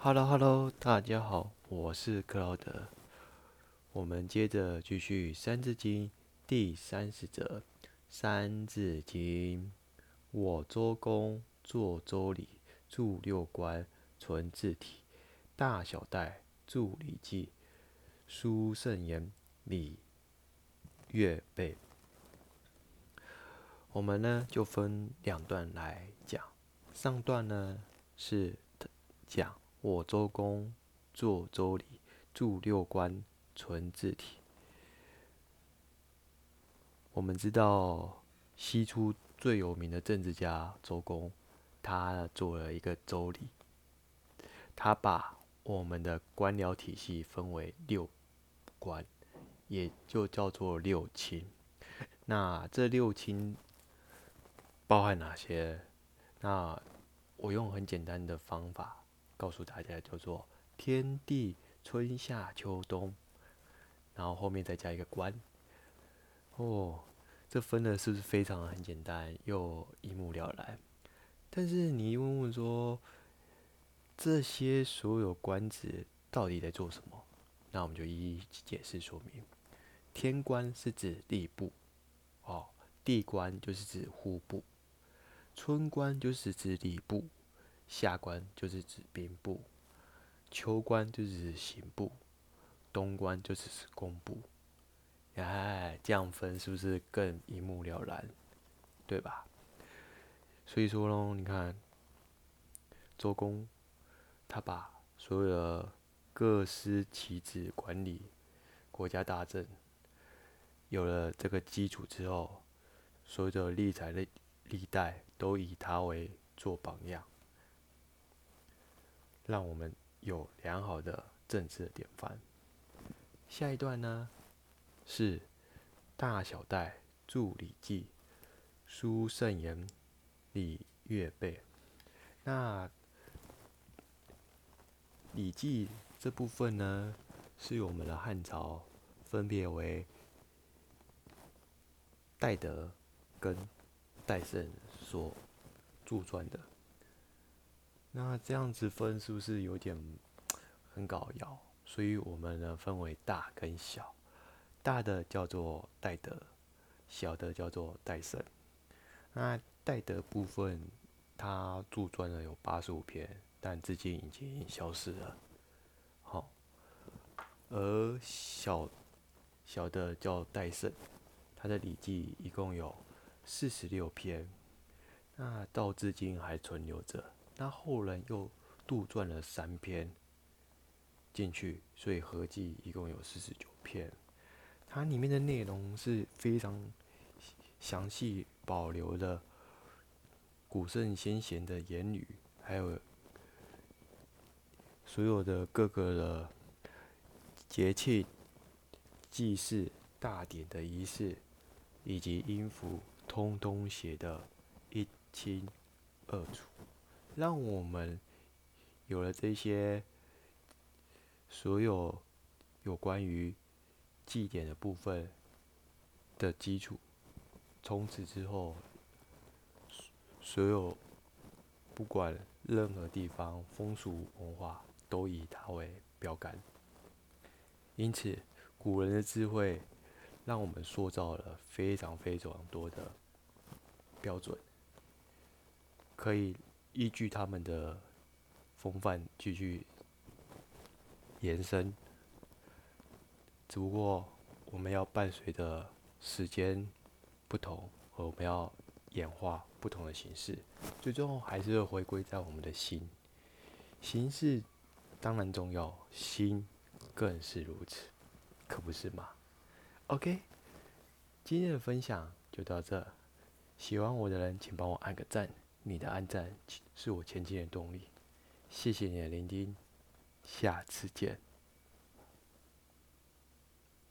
Hello Hello，大家好，我是克劳德。我们接着继续《三字经》第三十则，《三字经》：我周公作周礼，著六官，存字体，大小代，著礼记，书圣言，礼乐备。我们呢就分两段来讲，上段呢是讲。我周公作周礼，著六官，存字体。我们知道西出最有名的政治家周公，他做了一个周礼，他把我们的官僚体系分为六官，也就叫做六卿。那这六卿包含哪些？那我用很简单的方法。告诉大家叫做天地春夏秋冬，然后后面再加一个官。哦，这分的是不是非常很简单又一目了然？但是你一问问说，这些所有官职到底在做什么？那我们就一一解释说明。天官是指吏部，哦，地官就是指户部，春官就是指礼部。下官就是指兵部，秋官就是指刑部，冬官就是指工部。哎，这样分是不是更一目了然？对吧？所以说喽，你看，周公他把所有的各司其职管理国家大政，有了这个基础之后，所有的历朝历历代都以他为做榜样。让我们有良好的政治典范。下一段呢是大小戴著礼记，书圣言，礼乐备。那礼记这部分呢，是由我们的汉朝分别为戴德跟戴胜所著撰的。那这样子分是不是有点很搞笑？所以我们呢分为大跟小，大的叫做戴德，小的叫做戴胜。那戴德部分，他著撰了有八十五篇，但至今已经消失了。好，而小小的叫戴胜，他的礼记一共有四十六篇，那到至今还存留着。那后人又杜撰了三篇进去，所以合计一共有四十九篇。它里面的内容是非常详细，保留了古圣先贤的言语，还有所有的各个的节气、祭祀、大典的仪式，以及音符，通通写的一清二楚。让我们有了这些所有有关于祭典的部分的基础，从此之后，所有不管任何地方风俗文化都以它为标杆。因此，古人的智慧让我们塑造了非常非常多的标准，可以。依据他们的风范继续延伸，只不过我们要伴随着时间不同，和我们要演化不同的形式，最终还是会回归在我们的心。形式当然重要，心更是如此，可不是吗？OK，今天的分享就到这，喜欢我的人请帮我按个赞。你的安赞是我前进的动力，谢谢你的聆听，下次见。